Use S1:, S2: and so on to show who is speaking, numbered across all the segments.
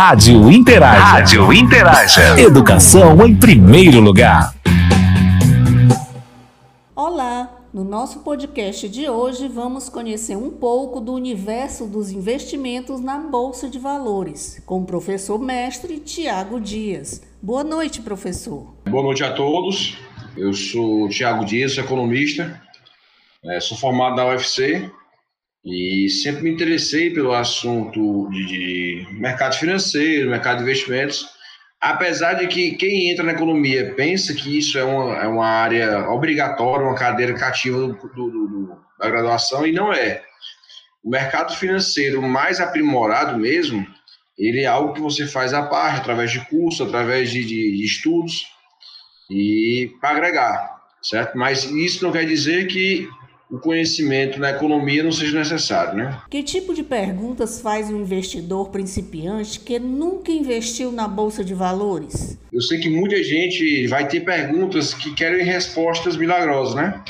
S1: Rádio Interaja. Rádio Interaja. Educação em primeiro lugar.
S2: Olá, no nosso podcast de hoje vamos conhecer um pouco do universo dos investimentos na Bolsa de Valores, com o professor mestre Tiago Dias. Boa noite, professor.
S3: Boa noite a todos. Eu sou Tiago Dias, economista, é, sou formado na UFC e sempre me interessei pelo assunto de, de mercado financeiro, mercado de investimentos, apesar de que quem entra na economia pensa que isso é uma, é uma área obrigatória, uma cadeira cativa do, do, do, da graduação, e não é. O mercado financeiro mais aprimorado mesmo, ele é algo que você faz à parte, através de curso, através de, de, de estudos, e para agregar, certo? Mas isso não quer dizer que o conhecimento na economia não seja necessário, né?
S2: Que tipo de perguntas faz um investidor principiante que nunca investiu na bolsa de valores?
S3: Eu sei que muita gente vai ter perguntas que querem respostas milagrosas, né?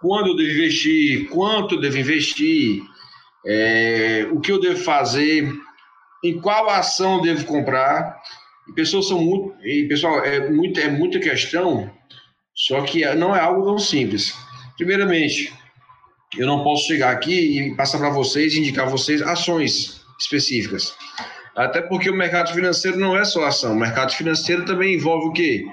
S3: Quando eu devo investir? Quanto eu devo investir? É, o que eu devo fazer? Em qual ação eu devo comprar? E pessoas são muito, e pessoal, é, muito, é muita questão, só que não é algo tão simples. Primeiramente, eu não posso chegar aqui e passar para vocês, indicar vocês ações específicas. Até porque o mercado financeiro não é só ação. O mercado financeiro também envolve o quê?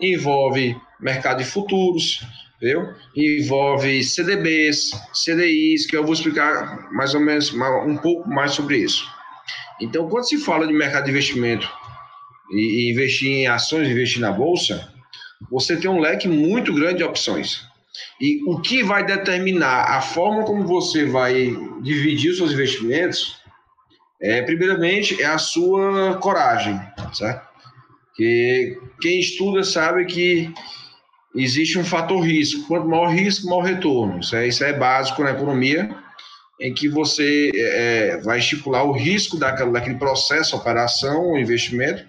S3: Envolve mercado de futuros, entendeu? Envolve CDBs, CDIs, que eu vou explicar mais ou menos um pouco mais sobre isso. Então, quando se fala de mercado de investimento e investir em ações, investir na bolsa, você tem um leque muito grande de opções. E o que vai determinar a forma como você vai dividir os seus investimentos, é, primeiramente, é a sua coragem, certo? Que quem estuda sabe que existe um fator risco. Quanto maior risco, maior retorno. Isso é, isso é básico na economia, em que você é, vai estipular o risco daquele, daquele processo, operação, investimento,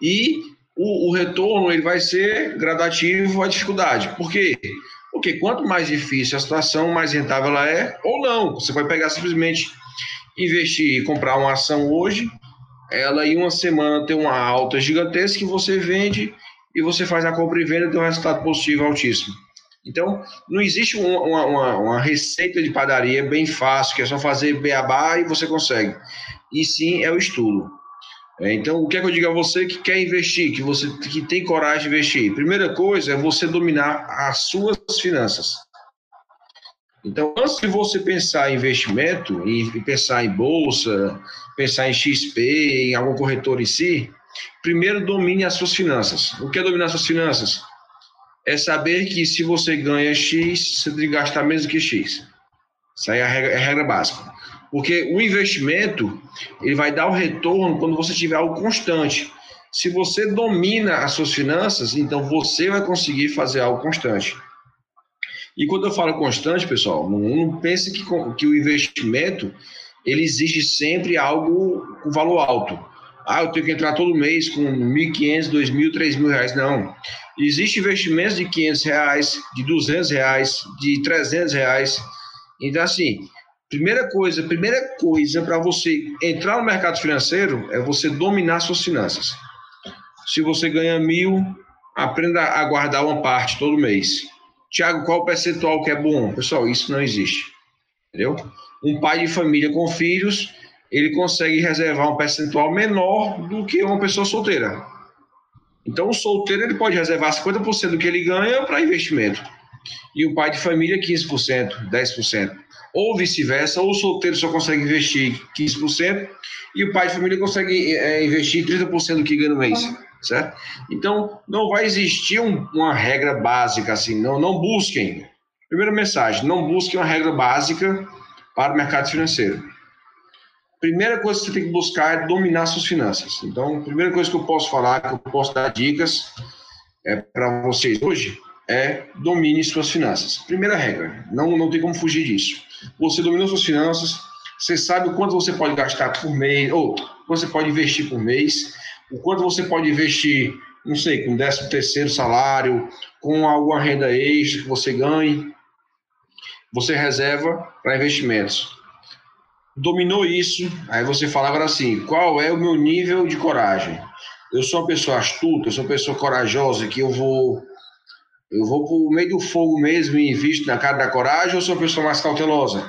S3: e o, o, retorno ele vai ser gradativo à dificuldade. Por quê? Porque quanto mais difícil a situação, mais rentável ela é, ou não. Você vai pegar simplesmente investir e comprar uma ação hoje, ela em uma semana tem uma alta gigantesca que você vende e você faz a compra e venda tem um resultado positivo altíssimo. Então, não existe uma, uma, uma, receita de padaria bem fácil, que é só fazer beabá e você consegue. E sim, é o estudo. É, então, o que é que eu digo a você que quer investir, que você que tem coragem de investir? Primeira coisa é você dominar as suas finanças. Então, antes de você pensar em investimento, e pensar em bolsa, pensar em XP, em algum corretor em si, primeiro domine as suas finanças. O que é dominar as suas finanças? É saber que se você ganha X, você tem que gastar menos que X. Isso aí é a regra, é a regra básica. Porque o investimento, ele vai dar o retorno quando você tiver algo constante. Se você domina as suas finanças, então você vai conseguir fazer algo constante. E quando eu falo constante, pessoal, não, não pense que, que o investimento ele exige sempre algo com valor alto. Ah, eu tenho que entrar todo mês com 1.500, 2.000, 3.000 reais. Não. Existem investimentos de 500 reais, de 200 reais, de 300 reais. Então, assim, Primeira coisa, primeira coisa para você entrar no mercado financeiro é você dominar suas finanças. Se você ganha mil, aprenda a guardar uma parte todo mês. Tiago, qual o percentual que é bom? Pessoal, isso não existe. Entendeu? Um pai de família com filhos, ele consegue reservar um percentual menor do que uma pessoa solteira. Então, o solteiro ele pode reservar 50% do que ele ganha para investimento. E o pai de família, 15%, 10% ou vice-versa, ou o solteiro só consegue investir 15% e o pai de família consegue é, investir 30% do que ganha no mês, certo? Então, não vai existir um, uma regra básica assim, não, não busquem. Primeira mensagem, não busquem uma regra básica para o mercado financeiro. Primeira coisa que você tem que buscar é dominar suas finanças. Então, primeira coisa que eu posso falar, que eu posso dar dicas é, para vocês hoje, é domine suas finanças. Primeira regra, não, não tem como fugir disso você domina suas finanças, você sabe o quanto você pode gastar por mês, ou você pode investir por mês, o quanto você pode investir, não sei, com 13 terceiro salário, com alguma renda extra que você ganhe, você reserva para investimentos. dominou isso, aí você fala agora assim: qual é o meu nível de coragem? Eu sou uma pessoa astuta, eu sou uma pessoa corajosa, que eu vou. Eu vou pro meio do fogo mesmo e invisto na cara da coragem, ou sou uma pessoa mais cautelosa?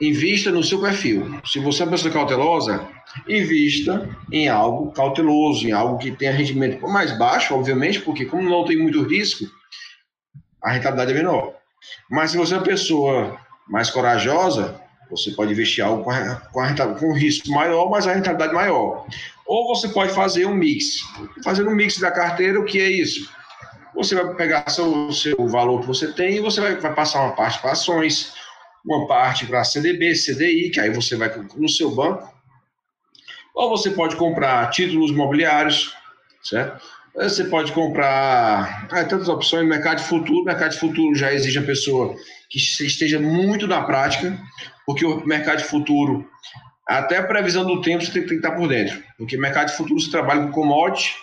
S3: Invista no seu perfil. Se você é uma pessoa cautelosa, invista em algo cauteloso, em algo que tenha rendimento mais baixo, obviamente, porque como não tem muito risco, a rentabilidade é menor. Mas se você é uma pessoa mais corajosa, você pode investir algo com, a, com, a com risco maior, mas a rentabilidade maior. Ou você pode fazer um mix. Fazer um mix da carteira, o que é isso? Você vai pegar o seu valor que você tem e você vai, vai passar uma parte para ações, uma parte para CDB, CDI, que aí você vai no seu banco. Ou você pode comprar títulos imobiliários, certo? Você pode comprar ah, tantas opções, mercado de futuro. Mercado de futuro já exige a pessoa que esteja muito na prática, porque o mercado de futuro, até a previsão do tempo, você tem que estar por dentro. Porque mercado de futuro você trabalha com commodity,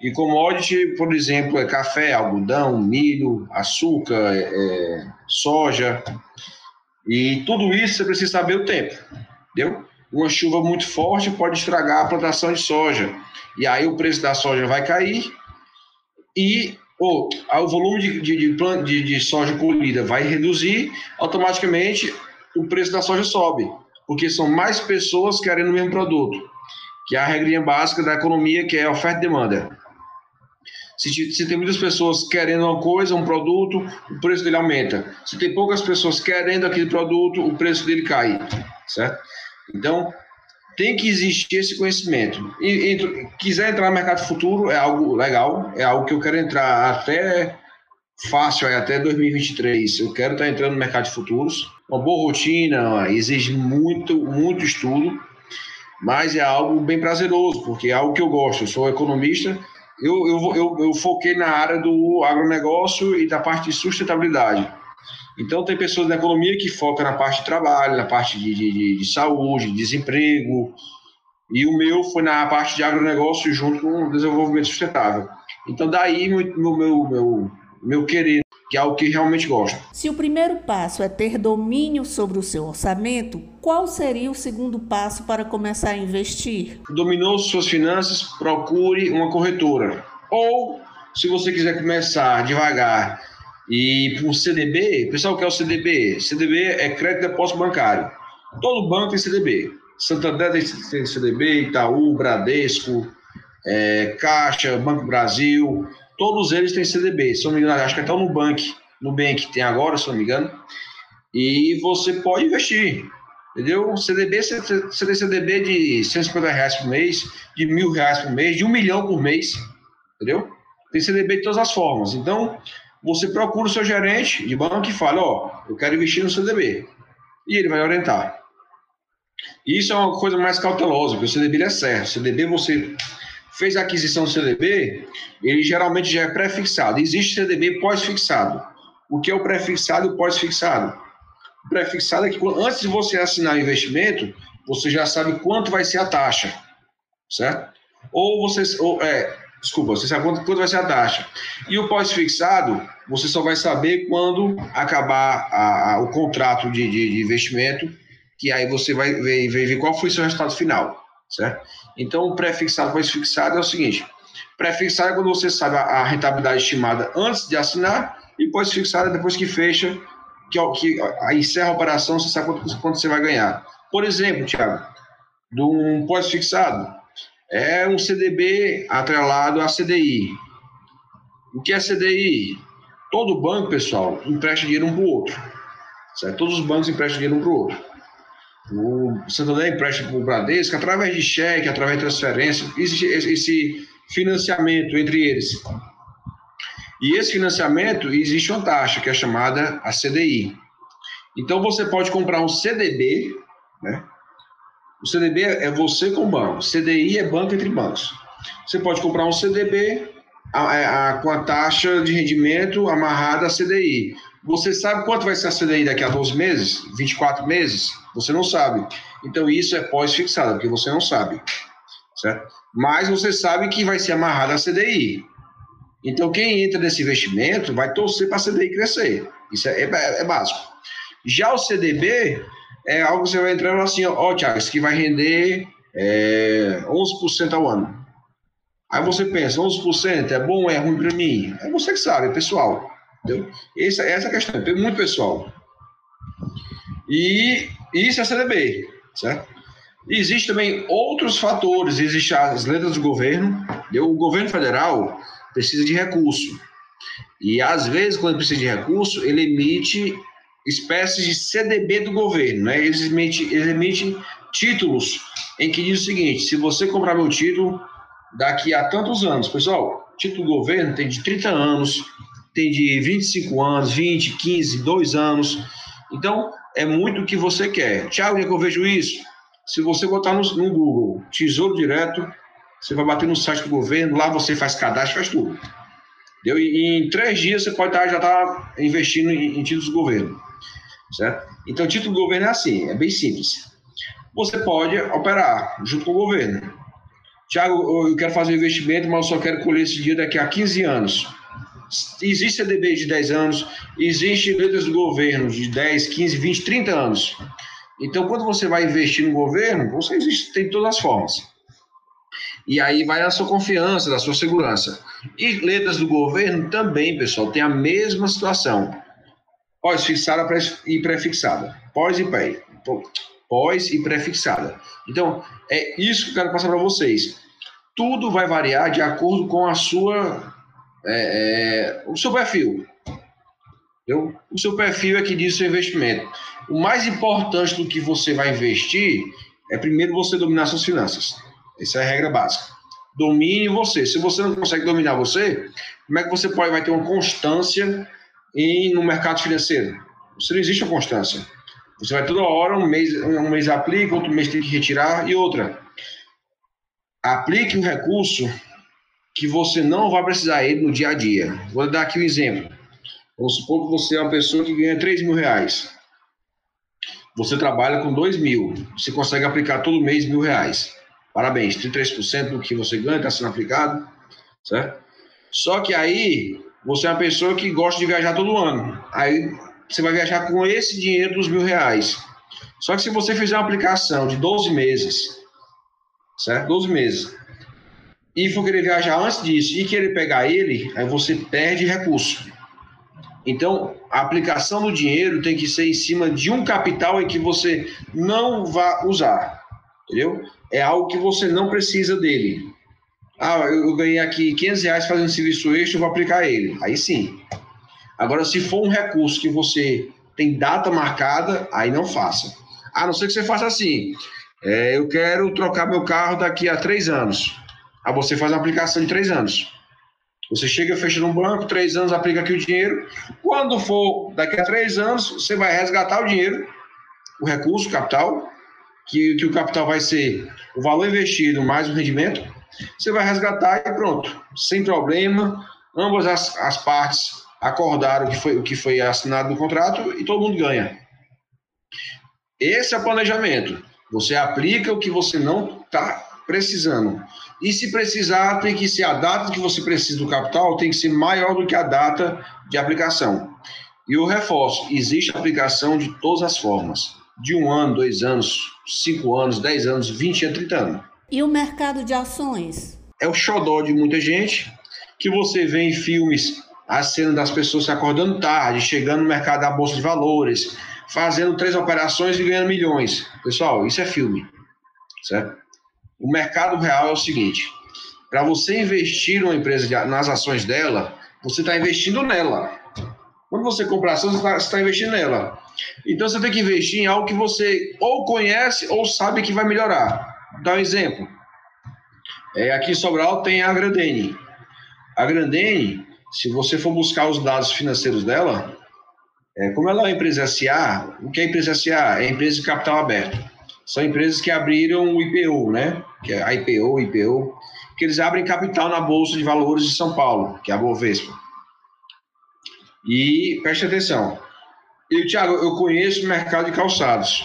S3: e commodity, por exemplo, é café, algodão, milho, açúcar, é, é, soja. E tudo isso você precisa saber o tempo, entendeu? Uma chuva muito forte pode estragar a plantação de soja. E aí o preço da soja vai cair e ou, o volume de, de, de, de soja colhida vai reduzir, automaticamente o preço da soja sobe, porque são mais pessoas querendo o mesmo produto, que é a regrinha básica da economia, que é oferta e demanda. Se, se, tem muitas pessoas querendo uma coisa, um produto, o preço dele aumenta. Se tem poucas pessoas querendo aquele produto, o preço dele cai, certo? Então, tem que existir esse conhecimento. E, e quiser entrar no mercado futuro, é algo legal, é algo que eu quero entrar até fácil, até 2023. Eu quero estar entrando no mercado de futuros. Uma boa rotina, exige muito, muito estudo, mas é algo bem prazeroso, porque é algo que eu gosto. Eu sou economista, eu, eu, eu, eu foquei na área do agronegócio e da parte de sustentabilidade. Então, tem pessoas na economia que focam na parte de trabalho, na parte de, de, de saúde, de desemprego, e o meu foi na parte de agronegócio junto com o desenvolvimento sustentável. Então, daí meu, meu, meu, meu querer, que é o que realmente gosto.
S2: Se o primeiro passo é ter domínio sobre o seu orçamento, qual seria o segundo passo para começar a investir?
S3: Dominou suas finanças, procure uma corretora. Ou, se você quiser começar devagar e por CDB, pessoal, o que é o CDB? CDB é crédito de depósito bancário. Todo banco tem CDB. Santander tem CDB, Itaú, Bradesco, é, Caixa, Banco Brasil, todos eles têm CDB. Se não me engano, acho que até o Nubank, Nubank tem agora, se não me engano. E você pode investir, entendeu? CDB, CDB de 150 reais por mês, de mil reais por mês, de um milhão por mês, entendeu? Tem CDB de todas as formas. Então, você procura o seu gerente de banco e fala, ó, oh, eu quero investir no CDB. E ele vai orientar. Isso é uma coisa mais cautelosa, porque o CDB é certo. O CDB, você fez a aquisição do CDB, ele geralmente já é pré-fixado. Existe CDB pós-fixado. O que é o pré-fixado e o pós-fixado? O pré-fixado é que antes de você assinar o investimento, você já sabe quanto vai ser a taxa, certo? Ou você, ou, é, Desculpa, você sabe quanto, quanto vai ser a taxa. E o pós-fixado, você só vai saber quando acabar a, a, o contrato de, de, de, investimento, que aí você vai ver, ver, ver qual foi o seu resultado final, certo? Então, o pré-fixado, pós-fixado é o seguinte: pré-fixado é quando você sabe a, a, rentabilidade estimada antes de assinar, e pós-fixado é depois que fecha, que, que a, encerra a operação, você sabe quanto, quanto você vai ganhar. Por exemplo, Thiago, de um pós-fixado, é um CDB atrelado à CDI. O que é CDI? Todo banco, pessoal, empresta dinheiro um para o outro. Certo? Todos os bancos emprestam dinheiro um para o outro. O Santander empresta para o Bradesco através de cheque, através de transferência. Existe esse financiamento entre eles. E esse financiamento existe uma taxa que é chamada a CDI. Então você pode comprar um CDB, né? O CDB é você com o banco. CDI é banco entre bancos. Você pode comprar um CDB a, a, com a taxa de rendimento amarrada à CDI. Você sabe quanto vai ser a CDI daqui a 12 meses? 24 meses? Você não sabe. Então isso é pós-fixado, porque você não sabe. Certo? Mas você sabe que vai ser amarrada a CDI. Então quem entra nesse investimento vai torcer para a CDI crescer. Isso é, é, é básico. Já o CDB é algo que você vai entrar assim, ó, Thiago, isso aqui vai render é, 11% ao ano. Aí você pensa, 11% é bom ou é ruim para mim? É você que sabe, é pessoal. Entendeu? Essa, essa é a questão, é muito pessoal. E isso é CDB, certo? Existem também outros fatores, existem as letras do governo. O governo federal precisa de recurso. E às vezes, quando precisa de recurso, ele emite espécies de CDB do governo. Né? Eles, emitem, eles emitem títulos em que diz o seguinte: se você comprar meu título daqui a tantos anos, pessoal, título do governo tem de 30 anos, tem de 25 anos, 20, 15, 2 anos. Então, é muito o que você quer. Tiago, onde é que eu vejo isso? Se você botar no, no Google Tesouro Direto, você vai bater no site do governo, lá você faz cadastro, faz tudo. Entendeu? E em três dias você pode estar, já estar tá investindo em, em títulos do governo. Certo? Então, título do governo é assim, é bem simples. Você pode operar junto com o governo. Tiago, eu quero fazer um investimento, mas eu só quero colher esse dia daqui a 15 anos. Existe CDB de 10 anos, existe letras do governo de 10, 15, 20, 30 anos. Então, quando você vai investir no governo, você existe, tem todas as formas. E aí vai a sua confiança, da sua segurança. E letras do governo também, pessoal, tem a mesma situação. Pós-fixada e pré-fixada. Pós e pré. Pós e pré-fixada. Então, é isso que eu quero passar para vocês. Tudo vai variar de acordo com a sua, é, é, o seu perfil. Entendeu? O seu perfil é que diz o seu investimento. O mais importante do que você vai investir é primeiro você dominar suas finanças. Essa é a regra básica. Domine você. Se você não consegue dominar você, como é que você pode vai ter uma constância em, no mercado financeiro? Você não existe uma constância. Você vai toda hora, um mês, um mês aplica, outro mês tem que retirar e outra. Aplique um recurso que você não vai precisar ele no dia a dia. Vou dar aqui um exemplo. Vamos supor que você é uma pessoa que ganha 3 mil reais. Você trabalha com 2 mil. Você consegue aplicar todo mês mil reais. Parabéns, 33% do que você ganha está sendo aplicado, certo? Só que aí você é uma pessoa que gosta de viajar todo ano. Aí você vai viajar com esse dinheiro dos mil reais. Só que se você fizer uma aplicação de 12 meses, certo? 12 meses, e for querer viajar antes disso e querer pegar ele, aí você perde recurso. Então, a aplicação do dinheiro tem que ser em cima de um capital em que você não vai usar, entendeu? É algo que você não precisa dele. Ah, eu ganhei aqui 500 reais fazendo serviço extra, eu vou aplicar ele. Aí sim. Agora, se for um recurso que você tem data marcada, aí não faça. A não ser que você faça assim. É, eu quero trocar meu carro daqui a três anos. Aí você faz uma aplicação de três anos. Você chega, fecha no banco, três anos, aplica aqui o dinheiro. Quando for daqui a três anos, você vai resgatar o dinheiro, o recurso, o capital, que, que o capital vai ser o valor investido mais o rendimento. Você vai resgatar e pronto, sem problema. Ambas as, as partes acordaram o que foi, o que foi assinado no contrato e todo mundo ganha. Esse é o planejamento. Você aplica o que você não está precisando. E se precisar, tem que ser a data que você precisa do capital, tem que ser maior do que a data de aplicação. E o reforço: existe aplicação de todas as formas. De um ano, dois anos, cinco anos, dez anos, vinte a trinta anos.
S2: E o mercado de ações?
S3: É o xodó de muita gente, que você vê em filmes a cena das pessoas se acordando tarde, chegando no mercado da Bolsa de Valores, fazendo três operações e ganhando milhões. Pessoal, isso é filme, certo? O mercado real é o seguinte: para você investir numa empresa de, nas ações dela, você está investindo nela. Quando você compra ações, você está tá investindo nela. Então você tem que investir em algo que você ou conhece ou sabe que vai melhorar. Dá um exemplo. É, aqui em Sobral tem a Grandene. A Grandene se você for buscar os dados financeiros dela, é, como ela é uma empresa SA, o que é empresa SA? É empresa de capital aberto. São empresas que abriram o IPO, né? Que é a IPO, IPO, que eles abrem capital na Bolsa de Valores de São Paulo, que é a Bovespa. E preste atenção. Eu, Thiago, eu conheço o mercado de calçados.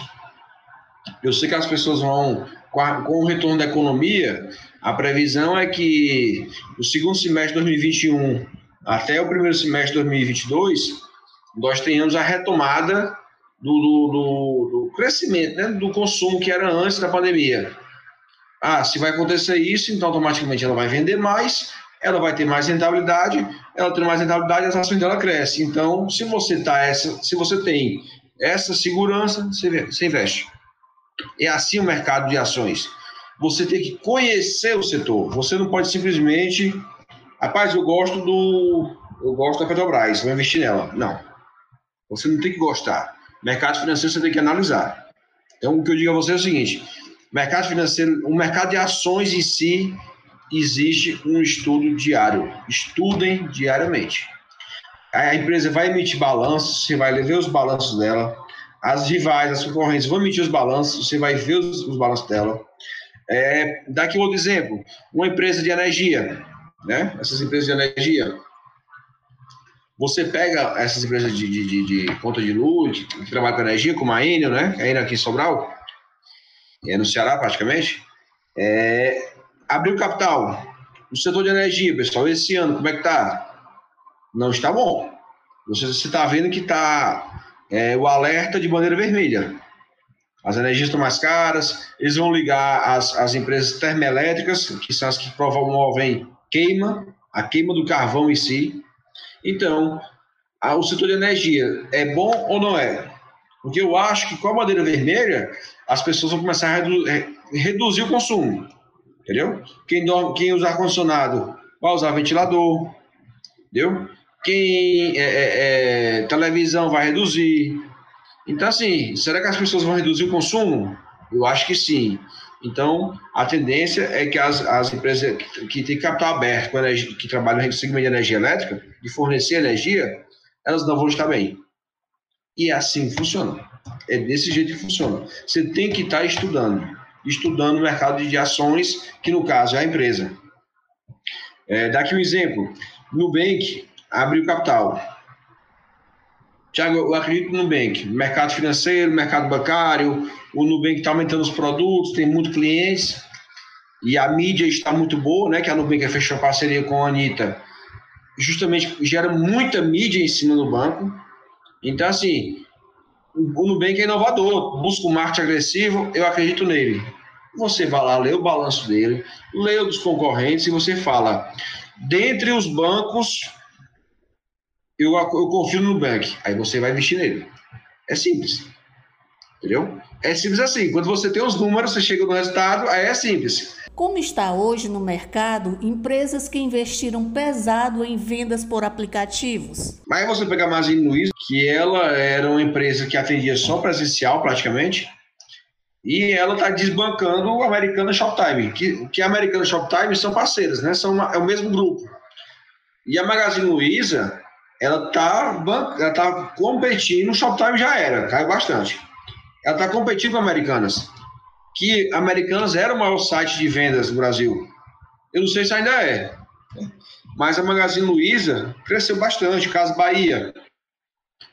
S3: Eu sei que as pessoas vão, com, o retorno da economia, a previsão é que o segundo semestre de 2021 até o primeiro semestre de 2022, nós tenhamos a retomada do, do, do, do crescimento, né, do consumo que era antes da pandemia. Ah, se vai acontecer isso, então automaticamente ela vai vender mais, ela vai ter mais rentabilidade, ela tem mais rentabilidade, as ações dela crescem. Então, se você tá essa, se você tem essa segurança, você, investe. É assim o mercado de ações. Você tem que conhecer o setor. Você não pode simplesmente, rapaz, eu gosto do, eu gosto da Petrobras, vou investir nela. Não. Você não tem que gostar. Mercado financeiro você tem que analisar. Então, o que eu digo a você é o seguinte: mercado financeiro, o mercado de ações em si, existe um estudo diário. Estudem diariamente. A empresa vai emitir balanços, você vai ver os balanços dela. As rivais, as concorrentes vão emitir os balanços, você vai ver os, os balanços dela. É, daqui outro exemplo, uma empresa de energia, né? Essas empresas de energia, você pega essas empresas de, de, de, de conta de luz, que trabalham com energia, como a Enel, né? A Enel aqui em Sobral, é no Ceará praticamente, é, abriu capital no setor de energia, pessoal, esse ano, como é que tá? Não está bom. Você está vendo que está é, o alerta de bandeira vermelha. As energias estão mais caras, eles vão ligar as, as empresas termoelétricas, que são as que promovem queima, a queima do carvão em si. Então, a, o setor de energia é bom ou não é? Porque eu acho que com a bandeira vermelha, as pessoas vão começar a redu reduzir o consumo. Entendeu? Quem, dorme, quem usa ar-condicionado vai usar ventilador. Entendeu? Quem é, é, é, televisão vai reduzir. Então, assim, será que as pessoas vão reduzir o consumo? Eu acho que sim. Então, a tendência é que as, as empresas que, que têm capital aberto, que trabalham no segmento de energia elétrica, de fornecer energia, elas não vão estar bem. E é assim funciona. É desse jeito que funciona. Você tem que estar estudando. Estudando o mercado de ações, que no caso é a empresa. É, daqui um exemplo. Nubank abriu capital Tiago, eu acredito no Nubank. Mercado financeiro, mercado bancário, o Nubank está aumentando os produtos, tem muitos clientes e a mídia está muito boa, né? Que a Nubank fechou parceria com a Anitta. Justamente gera muita mídia em cima do banco. Então, assim, o Nubank é inovador, busca um marketing agressivo, eu acredito nele. Você vai lá, lê o balanço dele, lê o dos concorrentes e você fala, dentre os bancos, eu, eu confio no Nubank. Aí você vai investir nele. É simples. Entendeu? É simples assim. Quando você tem os números, você chega no resultado, aí é simples.
S2: Como está hoje no mercado empresas que investiram pesado em vendas por aplicativos?
S3: Mas você pegar a Magazine Luiza, que ela era uma empresa que atendia só presencial praticamente, e ela está desbancando o Americana Shoptime, que, que a Americana Shoptime são parceiras, né? São uma, é o mesmo grupo. E a Magazine Luiza, ela está ela tá competindo, o Shoptime já era, caiu bastante. Ela está competindo com Americanas, que Americanas era o maior site de vendas do Brasil. Eu não sei se ainda é, mas a Magazine Luiza cresceu bastante, Casa Bahia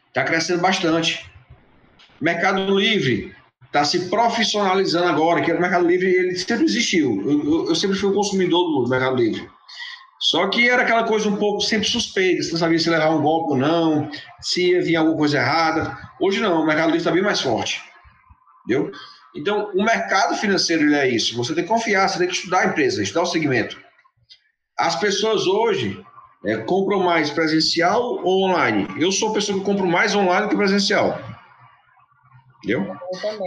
S3: está crescendo bastante. Mercado Livre está se profissionalizando agora, que o Mercado Livre ele sempre existiu. Eu, eu, eu sempre fui um consumidor do Mercado Livre. Só que era aquela coisa um pouco sempre suspeita, você não sabia se levar um golpe ou não, se ia vir alguma coisa errada. Hoje não, o mercado livre está bem mais forte. Entendeu? Então, o mercado financeiro é isso. Você tem que confiar, você tem que estudar a empresa, estudar o segmento. As pessoas hoje é, compram mais presencial ou online? Eu sou a pessoa que compro mais online que presencial. Entendeu?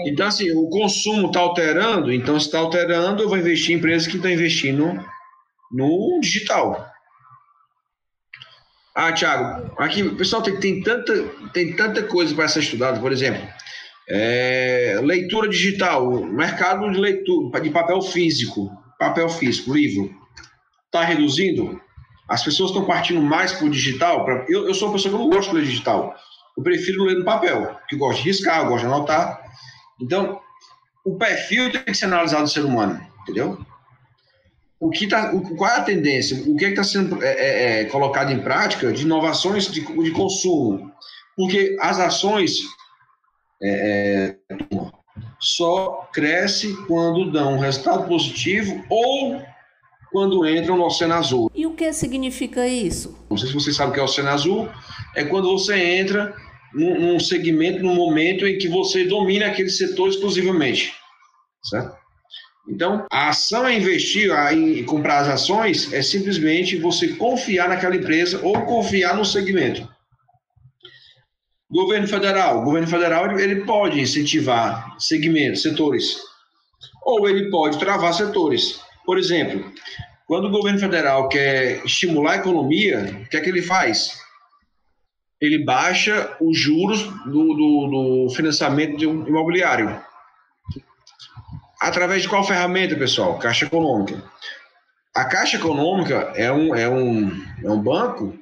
S3: Então, assim, o consumo está alterando, então se está alterando, eu vou investir em empresas que estão investindo no digital. Ah, Thiago, aqui, pessoal, tem, tem, tanta, tem tanta coisa para ser estudada, por exemplo, é, leitura digital, mercado de leitura, de papel físico, papel físico, livro, está reduzindo? As pessoas estão partindo mais para o digital? Pra, eu, eu sou uma pessoa que não gosto de ler digital, eu prefiro ler no papel, que gosto de riscar, eu gosto de anotar. Então, o perfil tem que ser analisado do ser humano, entendeu? o que tá, qual é a tendência? O que é está sendo é, é, é, colocado em prática de inovações de, de consumo? Porque as ações é, é, só cresce quando dão um resultado positivo ou quando entram no Oceano Azul.
S2: E o que significa isso?
S3: Não sei se você sabe o que é o Oceano Azul. É quando você entra num, num segmento, num momento em que você domina aquele setor exclusivamente, certo? Então, a ação a investir, a em comprar as ações, é simplesmente você confiar naquela empresa ou confiar no segmento. Governo federal. O governo federal ele pode incentivar segmentos, setores, ou ele pode travar setores. Por exemplo, quando o governo federal quer estimular a economia, o que é que ele faz? Ele baixa os juros do, do, do financiamento de um imobiliário. Através de qual ferramenta, pessoal? Caixa Econômica. A Caixa Econômica é um, é um, é um banco,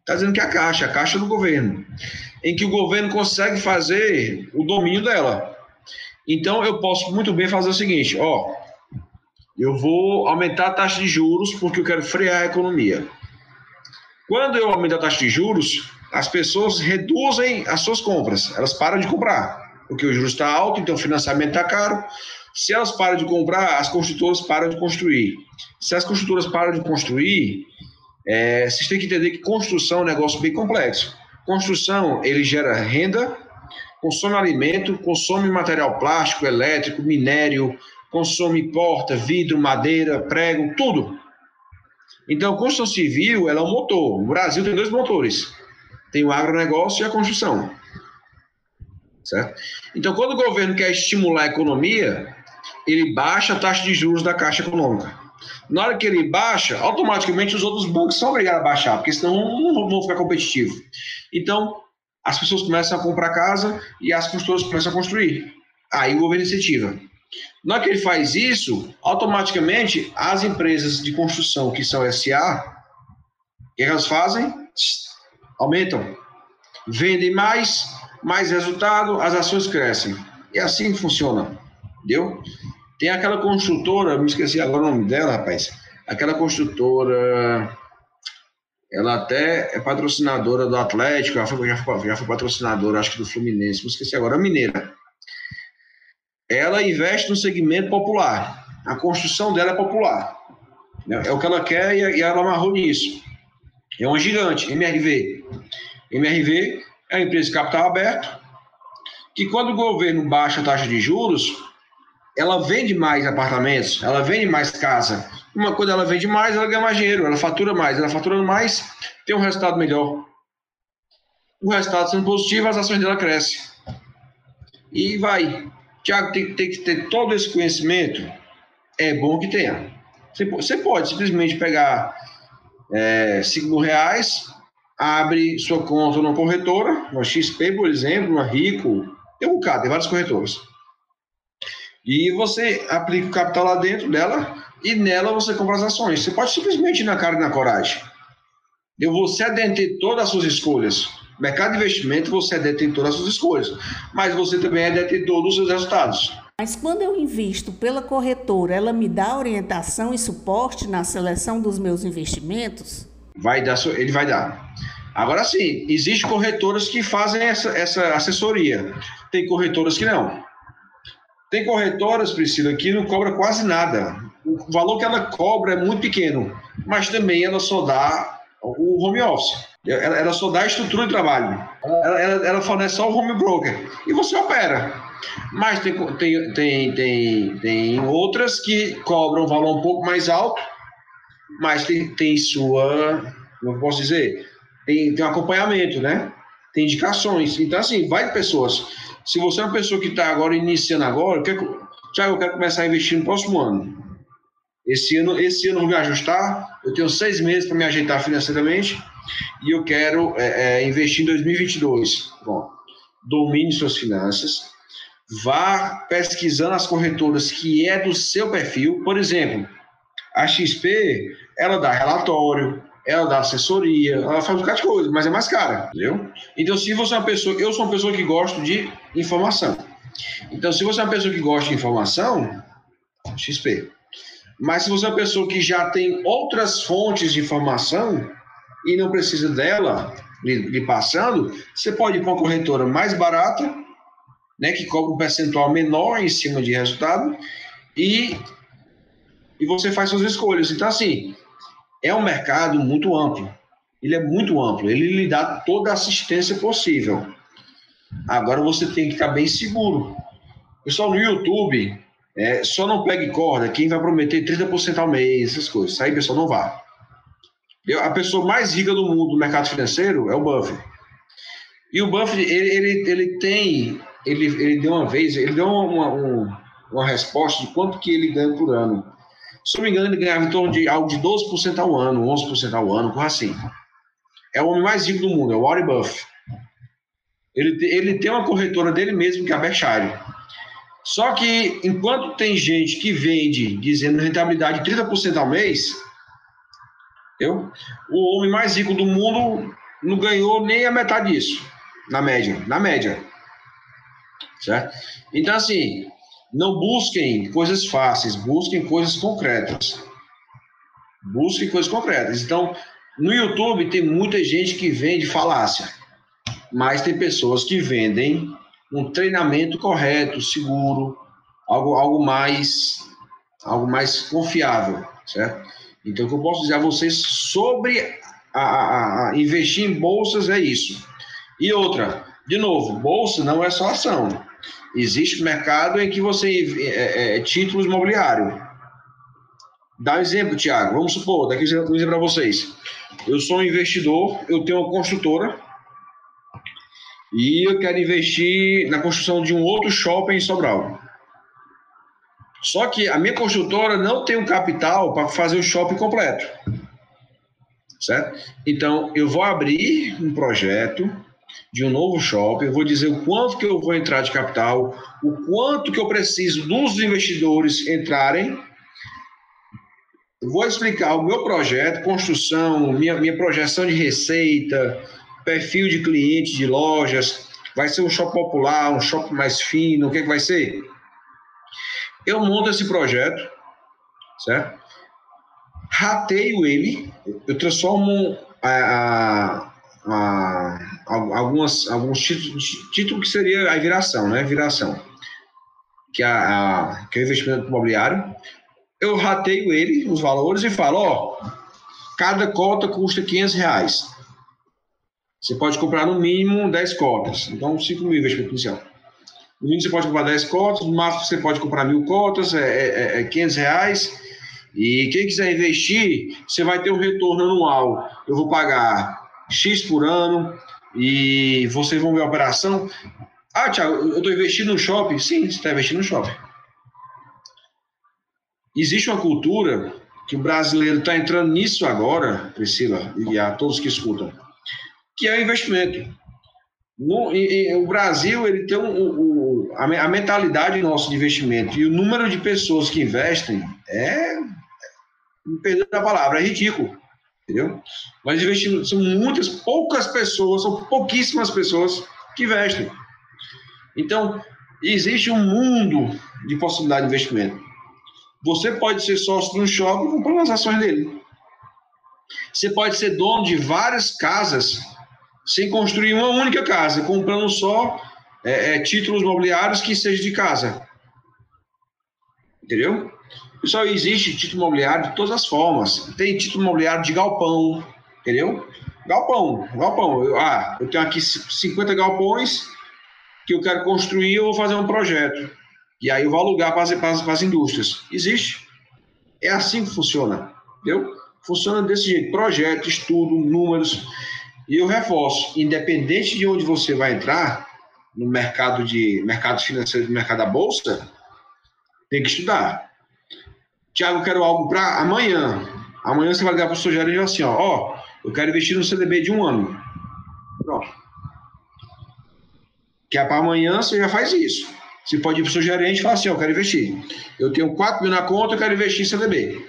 S3: está dizendo que é a Caixa, a Caixa do governo, em que o governo consegue fazer o domínio dela. Então, eu posso muito bem fazer o seguinte: ó, eu vou aumentar a taxa de juros porque eu quero frear a economia. Quando eu aumento a taxa de juros, as pessoas reduzem as suas compras, elas param de comprar, porque o juros está alto, então o financiamento está caro. Se elas param de comprar, as construtoras param de construir. Se as construtoras param de construir, é, vocês têm que entender que construção é um negócio bem complexo. Construção, ele gera renda, consome alimento, consome material plástico, elétrico, minério, consome porta, vidro, madeira, prego, tudo. Então, construção civil ela é um motor. O Brasil tem dois motores. Tem o agronegócio e a construção. Certo? Então, quando o governo quer estimular a economia, ele baixa a taxa de juros da Caixa Econômica. Na hora que ele baixa, automaticamente os outros bancos são obrigados a baixar, porque senão não vão ficar competitivos. Então, as pessoas começam a comprar casa e as construtoras começam a construir. Aí o governo incentiva. Na hora que ele faz isso, automaticamente as empresas de construção que são SA, o que elas fazem? Aumentam. Vendem mais, mais resultado, as ações crescem. E assim funciona. Entendeu? Tem aquela construtora, me esqueci agora o nome dela, rapaz. Aquela construtora, ela até é patrocinadora do Atlético, já foi, já foi, já foi patrocinadora, acho que do Fluminense, me esqueci agora, Mineira. Ela investe no segmento popular. A construção dela é popular. É o que ela quer e ela amarrou nisso. É uma gigante, MRV. MRV é uma empresa de capital aberto, que quando o governo baixa a taxa de juros, ela vende mais apartamentos, ela vende mais casa. Uma coisa ela vende mais, ela ganha mais dinheiro, ela fatura mais, ela faturando mais, tem um resultado melhor. O resultado sendo positivo, as ações dela crescem. E vai. Tiago, tem, tem que ter todo esse conhecimento. É bom que tenha. Você, você pode simplesmente pegar é, 5 mil reais, abre sua conta numa corretora, uma XP, por exemplo, uma Rico, tem um bocado, tem várias corretoras e você aplica o capital lá dentro dela e nela você compra as ações. Você pode simplesmente ir na cara e na coragem. Eu você é detentor das suas escolhas. Mercado de investimento, você é detentor das suas escolhas. Mas você também é detentor dos seus resultados.
S2: Mas quando eu invisto pela corretora, ela me dá orientação e suporte na seleção dos meus investimentos?
S3: Vai dar, ele vai dar. Agora sim, existem corretoras que fazem essa, essa assessoria. Tem corretoras que não. Tem corretoras, Priscila, que não cobra quase nada. O valor que ela cobra é muito pequeno, mas também ela só dá o home office. Ela, ela só dá a estrutura de trabalho. Ela, ela, ela, fornece só o home broker. E você opera. Mas tem, tem, tem, tem, tem outras que cobram um valor um pouco mais alto, mas tem, tem sua. Como eu posso dizer? Tem, tem um acompanhamento, né? Tem indicações. Então, assim, vai de pessoas. Se você é uma pessoa que está agora iniciando agora, quer, Tiago, eu quero começar a investir no próximo ano. Esse ano, esse ano eu vou me ajustar. Eu tenho seis meses para me ajeitar financeiramente e eu quero é, é, investir em 2022. Bom, domine suas finanças, vá pesquisando as corretoras que é do seu perfil. Por exemplo, a XP, ela dá relatório, ela dá assessoria, ela faz um bocado de coisa, mas é mais cara, entendeu? Então, se você é uma pessoa, eu sou uma pessoa que gosto de informação. Então, se você é uma pessoa que gosta de informação, XP. Mas se você é uma pessoa que já tem outras fontes de informação e não precisa dela lhe, lhe passando, você pode ir para uma corretora mais barata, né, que cobra um percentual menor em cima de resultado e, e você faz suas escolhas. Então, assim, é um mercado muito amplo. Ele é muito amplo. Ele lhe dá toda a assistência possível. Agora você tem que estar bem seguro. Pessoal, no YouTube, é, só não pegue corda quem vai prometer 30% ao mês, essas coisas. Aí, pessoal, não vá. Eu, a pessoa mais rica do mundo do mercado financeiro é o Buffett. E o Buffett, ele, ele, ele tem, ele, ele deu uma vez, ele deu uma, uma, uma resposta de quanto que ele ganha por ano. Se não me engano, ele ganhava em torno de algo de 12% ao ano, 11% ao ano, coisa assim. É o homem mais rico do mundo, é o Warren Buffett. Ele, ele tem uma corretora dele mesmo, que é a Berkshire. Só que, enquanto tem gente que vende dizendo rentabilidade de 30% ao mês, eu, o homem mais rico do mundo não ganhou nem a metade disso, na média. Na média. Certo? Então, assim, não busquem coisas fáceis, busquem coisas concretas. Busquem coisas concretas. Então, no YouTube tem muita gente que vende falácia, mas tem pessoas que vendem um treinamento correto, seguro, algo, algo mais algo mais confiável, certo? Então, o que eu posso dizer a vocês sobre a, a, a investir em bolsas é isso. E outra, de novo, bolsa não é só ação. Existe mercado em que você é, é, títulos imobiliários. Dá um exemplo, Tiago. Vamos supor, daqui eu vou dizer para vocês. Eu sou um investidor, eu tenho uma construtora e eu quero investir na construção de um outro shopping em Sobral. Só que a minha construtora não tem o um capital para fazer o shopping completo. Certo? Então, eu vou abrir um projeto de um novo shopping, eu vou dizer o quanto que eu vou entrar de capital, o quanto que eu preciso dos investidores entrarem. Eu vou explicar o meu projeto, construção, minha, minha projeção de receita, perfil de cliente de lojas, vai ser um shopping popular, um shopping mais fino, o que, é que vai ser? Eu monto esse projeto, certo? Rateio ele, eu transformo a, a, a algumas, alguns títulos, título que seria a viração, né? Viração, que é, a, que é o investimento imobiliário. Eu rateio ele, os valores, e falo, ó, cada cota custa 500 reais. Você pode comprar no mínimo 10 cotas, então 5 mil investimento inicial. No mínimo você pode comprar 10 cotas, no máximo você pode comprar mil cotas, é, é, é 500 reais. E quem quiser investir, você vai ter um retorno anual. Eu vou pagar X por ano, e vocês vão ver a operação. Ah, Thiago, eu estou investindo no shopping. Sim, você está investindo no shopping. Existe uma cultura que o brasileiro está entrando nisso agora, Priscila, e a todos que escutam, que é o investimento. No, o Brasil ele tem um, um, a, mentalidade nossa de investimento e o número de pessoas que investem é, me perdoe a palavra, é ridículo entendeu? Mas investimento são muitas, poucas pessoas, são pouquíssimas pessoas que investem. Então, existe um mundo de possibilidade de investimento. Você pode ser sócio de um shopping comprando as ações dele. Você pode ser dono de várias casas sem construir uma única casa, comprando só é, é, títulos imobiliários que seja de casa. Entendeu? Pessoal, existe título imobiliário de todas as formas. Tem título imobiliário de galpão, entendeu? Galpão, galpão. Eu, ah, eu tenho aqui 50 galpões que eu quero construir, eu vou fazer um projeto. E aí eu vou alugar para as, para as indústrias. Existe. É assim que funciona, entendeu? Funciona desse jeito. Projeto, estudo, números. E eu reforço, independente de onde você vai entrar, no mercado de mercado financeiro, no mercado da bolsa, tem que estudar. Tiago, eu quero algo para amanhã. Amanhã você vai ligar para o seu gerente assim, ó, ó, eu quero investir no CDB de um ano. Pronto. Que é para amanhã, você já faz isso. Você pode ir para o seu gerente e falar assim, ó, eu quero investir. Eu tenho 4 mil na conta, eu quero investir em CDB.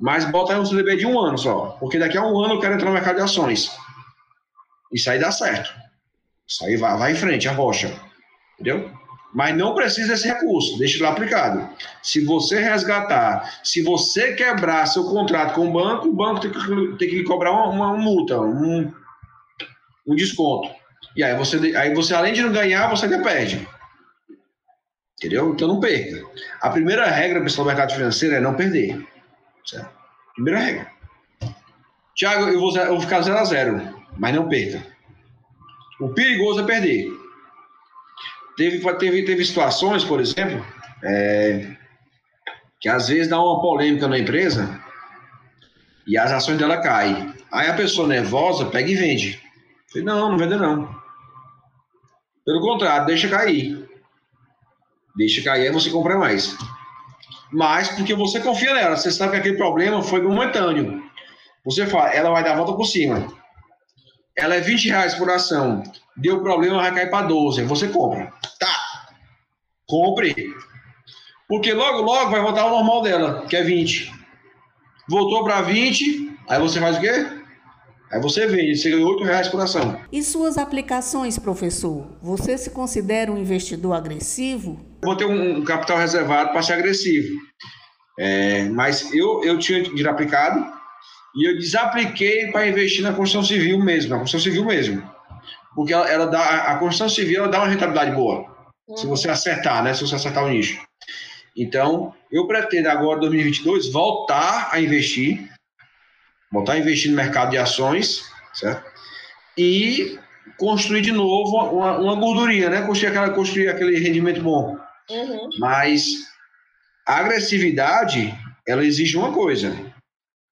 S3: Mas bota aí um CDB de um ano só. Porque daqui a um ano eu quero entrar no mercado de ações. Isso aí dá certo. Isso aí vai, vai em frente, a rocha. Entendeu? Mas não precisa desse recurso, deixa lá aplicado. Se você resgatar, se você quebrar seu contrato com o banco, o banco tem que, tem que cobrar uma, uma multa, um, um desconto. E aí você, aí você, além de não ganhar, você ainda perde. Entendeu? Então não perca. A primeira regra para o mercado financeiro é não perder. Certo? Primeira regra. Tiago, eu vou, eu vou ficar 0 a 0, mas não perca. O perigoso é perder. Teve, teve, teve situações, por exemplo, é, que às vezes dá uma polêmica na empresa e as ações dela caem. Aí a pessoa nervosa pega e vende. falei, não, não vende não. Pelo contrário, deixa cair. Deixa cair, aí você compra mais. Mas porque você confia nela, você sabe que aquele problema foi momentâneo. Você fala, ela vai dar a volta por cima. Ela é 20 reais por ação. Deu problema, vai cair para 12. Você compra. Tá. Compre. Porque logo, logo vai voltar ao normal dela, que é 20. Voltou para 20, aí você faz o quê? Aí você vende, você ganha 8 reais por ação.
S2: E suas aplicações, professor? Você se considera um investidor agressivo?
S3: Vou ter um, capital reservado para ser agressivo. É, mas eu, eu tinha dinheiro aplicado e eu desapliquei para investir na construção civil mesmo, na construção civil mesmo. Porque ela, ela dá, a construção civil ela dá uma rentabilidade boa. Uhum. Se você acertar, né? Se você acertar o nicho. Então, eu pretendo agora, 2022, voltar a investir voltar a investir no mercado de ações, certo? E construir de novo uma, uma gordurinha, né? Construir, aquela, construir aquele rendimento bom. Uhum. Mas a agressividade, ela exige uma coisa.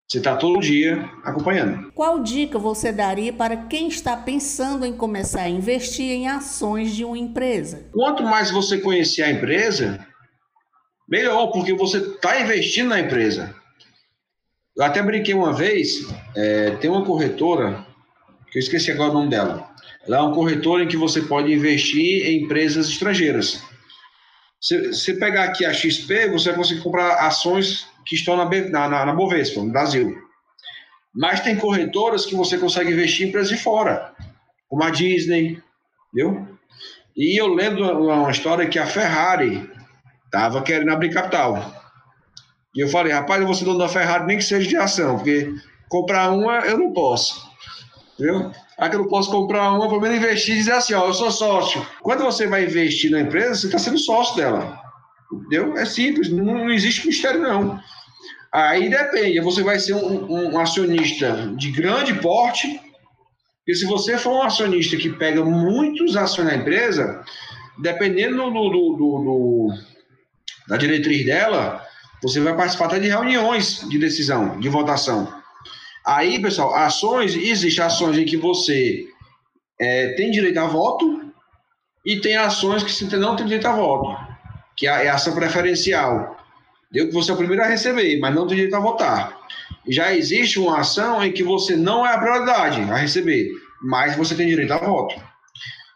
S3: Você está todo dia acompanhando.
S2: Qual dica você daria para quem está pensando em começar a investir em ações de uma empresa?
S3: Quanto mais você conhecer a empresa, melhor, porque você está investindo na empresa. Eu até brinquei uma vez, é, tem uma corretora, que eu esqueci agora o nome dela. Ela é uma corretora em que você pode investir em empresas estrangeiras. Se você pegar aqui a XP, você vai conseguir comprar ações que estão na, na, na Bovespa, no Brasil. Mas tem corretoras que você consegue investir em empresas de fora, como a Disney, viu? E eu lembro uma história que a Ferrari estava querendo abrir capital. E eu falei, rapaz, eu vou ser dono da Ferrari, nem que seja de ação, porque comprar uma eu não posso. Entendeu? Ah, que eu não posso comprar uma, pelo menos investir e dizer assim, ó, eu sou sócio. Quando você vai investir na empresa, você está sendo sócio dela. Entendeu? É simples, não, não, existe mistério, não. Aí depende, você vai ser um, um acionista de grande porte, e se você for um acionista que pega muitas ações na empresa, dependendo do, do, do, do da diretriz dela, você vai participar até de reuniões de decisão, de votação. Aí, pessoal, ações, existem ações em que você é, tem direito a voto e tem ações que você não tem direito a voto, que é a ação preferencial. Deu que você é o primeiro a receber, mas não tem direito a votar. Já existe uma ação em que você não é a prioridade a receber, mas você tem direito a voto.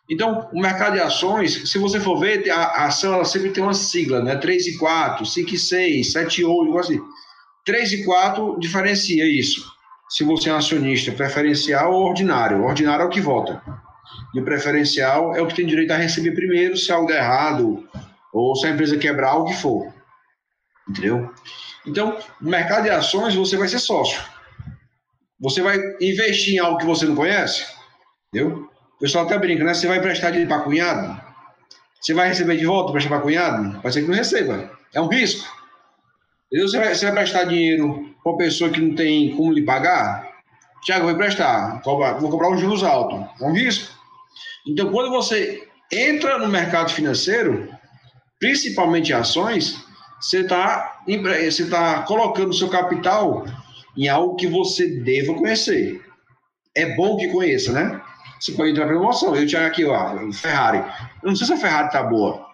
S3: Então, o mercado de ações, se você for ver, a, ação ela sempre tem uma sigla, né? 3 e 4, 5 e 6, 7 e 8, assim. 3 e 4 diferencia isso. Se você é um acionista preferencial ou ordinário. O ordinário é o que vota. E o preferencial é o que tem direito a receber primeiro, se algo der errado, ou se a empresa quebrar, o que for. Entendeu? Então, no mercado de ações, você vai ser sócio. Você vai investir em algo que você não conhece, entendeu? O pessoal até brinca, né? Você vai emprestar dinheiro para cunhado? Você vai receber de volta para para cunhado? Pode ser que não receba. É um risco. Você vai, você vai prestar dinheiro para uma pessoa que não tem como lhe pagar? Tiago, vou emprestar. Vou comprar um juros alto. É um risco. Então, quando você entra no mercado financeiro, principalmente ações, você está você tá colocando seu capital em algo que você deva conhecer. É bom que conheça, né? você pode entrar pela emoção. Eu tinha aqui, ó, Ferrari. Eu não sei se a Ferrari tá boa.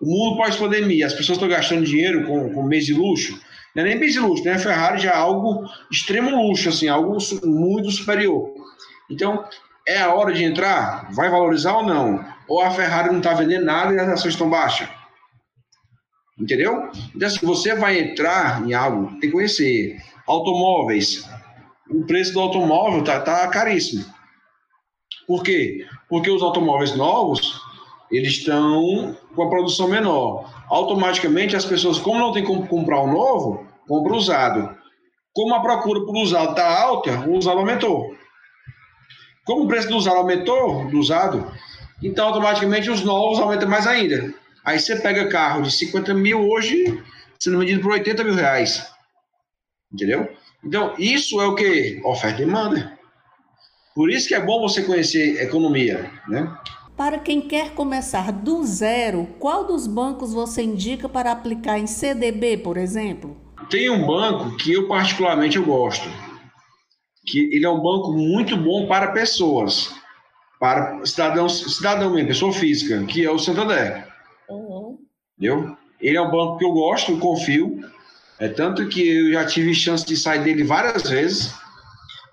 S3: O mundo pós-pandemia, as pessoas estão gastando dinheiro com, com mês de luxo. Não é nem mês de luxo, né? A Ferrari já é algo extremo luxo, assim, algo muito superior. Então, é a hora de entrar? Vai valorizar ou não? Ou a Ferrari não está vendendo nada e as ações estão baixas? Entendeu? Então, assim, você vai entrar em algo, tem que conhecer. Automóveis. O preço do automóvel tá, tá caríssimo. Por quê? Porque os automóveis novos, eles estão com a produção menor. Automaticamente as pessoas, como não tem como comprar o novo, compram usado. Como a procura por usado está alta, o usado aumentou. Como o preço do usado aumentou, do usado, então automaticamente os novos aumentam mais ainda. Aí você pega carro de 50 mil hoje, sendo vendido por 80 mil reais. Entendeu? Então, isso é o que? Oferta e demanda. Por isso que é bom você conhecer economia, né?
S2: Para quem quer começar do zero, qual dos bancos você indica para aplicar em CDB, por exemplo?
S3: Tem um banco que eu particularmente eu gosto, que ele é um banco muito bom para pessoas, para cidadão, cidadão mesmo, pessoa física, que é o Santander. Uhum. Entendeu? Ele é um banco que eu gosto, eu confio. É tanto que eu já tive chance de sair dele várias vezes.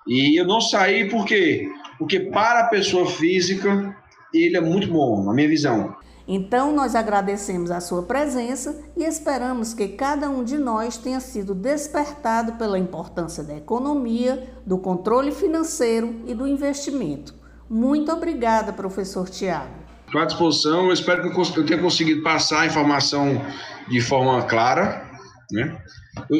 S3: E eu não saí por quê? Porque para a pessoa física, ele é muito bom, na minha visão.
S2: Então, nós agradecemos a sua presença e esperamos que cada um de nós tenha sido despertado pela importância da economia, do controle financeiro e do investimento. Muito obrigada, professor Tiago.
S3: Estou à disposição, eu espero que eu tenha conseguido passar a informação de forma clara. Né?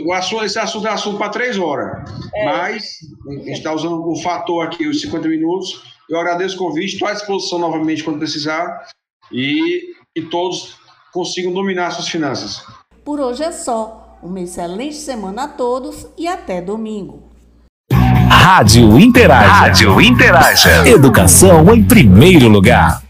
S3: O assunto, esse assunto é assunto para três horas, é. mas a gente está usando o fator aqui, os 50 minutos. Eu agradeço o convite, estou à disposição novamente quando precisar e que todos consigam dominar suas finanças.
S2: Por hoje é só. Uma excelente semana a todos e até domingo.
S1: Rádio Interaja. Rádio Interaja. Educação em primeiro lugar.